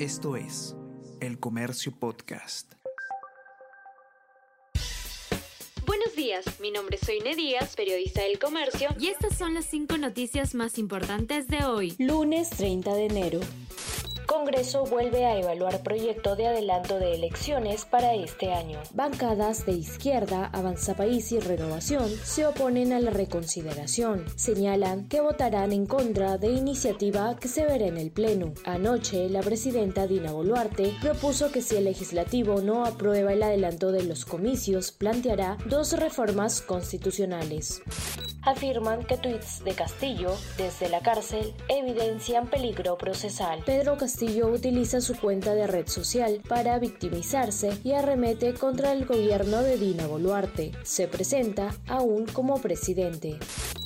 Esto es El Comercio Podcast. Buenos días, mi nombre es Soine Díaz, periodista del Comercio, y estas son las cinco noticias más importantes de hoy, lunes 30 de enero. Congreso vuelve a evaluar proyecto de adelanto de elecciones para este año. Bancadas de izquierda, Avanza País y Renovación se oponen a la reconsideración. Señalan que votarán en contra de iniciativa que se verá en el Pleno. Anoche, la presidenta Dina Boluarte propuso que si el legislativo no aprueba el adelanto de los comicios, planteará dos reformas constitucionales afirman que tweets de Castillo desde la cárcel evidencian peligro procesal. Pedro Castillo utiliza su cuenta de red social para victimizarse y arremete contra el gobierno de Dina Boluarte. Se presenta aún como presidente.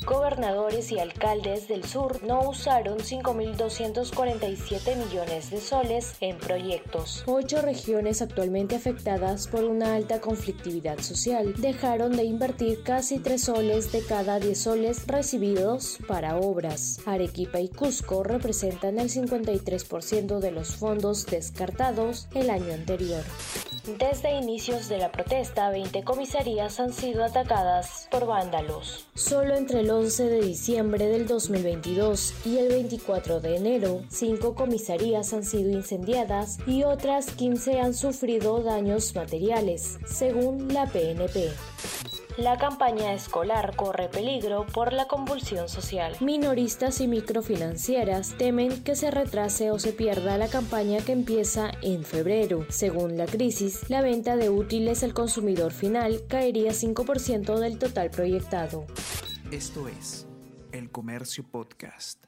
Gobernadores y alcaldes del sur no usaron 5.247 millones de soles en proyectos. Ocho regiones actualmente afectadas por una alta conflictividad social dejaron de invertir casi tres soles de cada 10 soles recibidos para obras. Arequipa y Cusco representan el 53% de los fondos descartados el año anterior. Desde inicios de la protesta, 20 comisarías han sido atacadas por vándalos. Solo entre el 11 de diciembre del 2022 y el 24 de enero, 5 comisarías han sido incendiadas y otras 15 han sufrido daños materiales, según la PNP la campaña escolar corre peligro por la convulsión social. Minoristas y microfinancieras temen que se retrase o se pierda la campaña que empieza en febrero. Según la crisis, la venta de útiles al consumidor final caería 5% del total proyectado. Esto es El Comercio Podcast.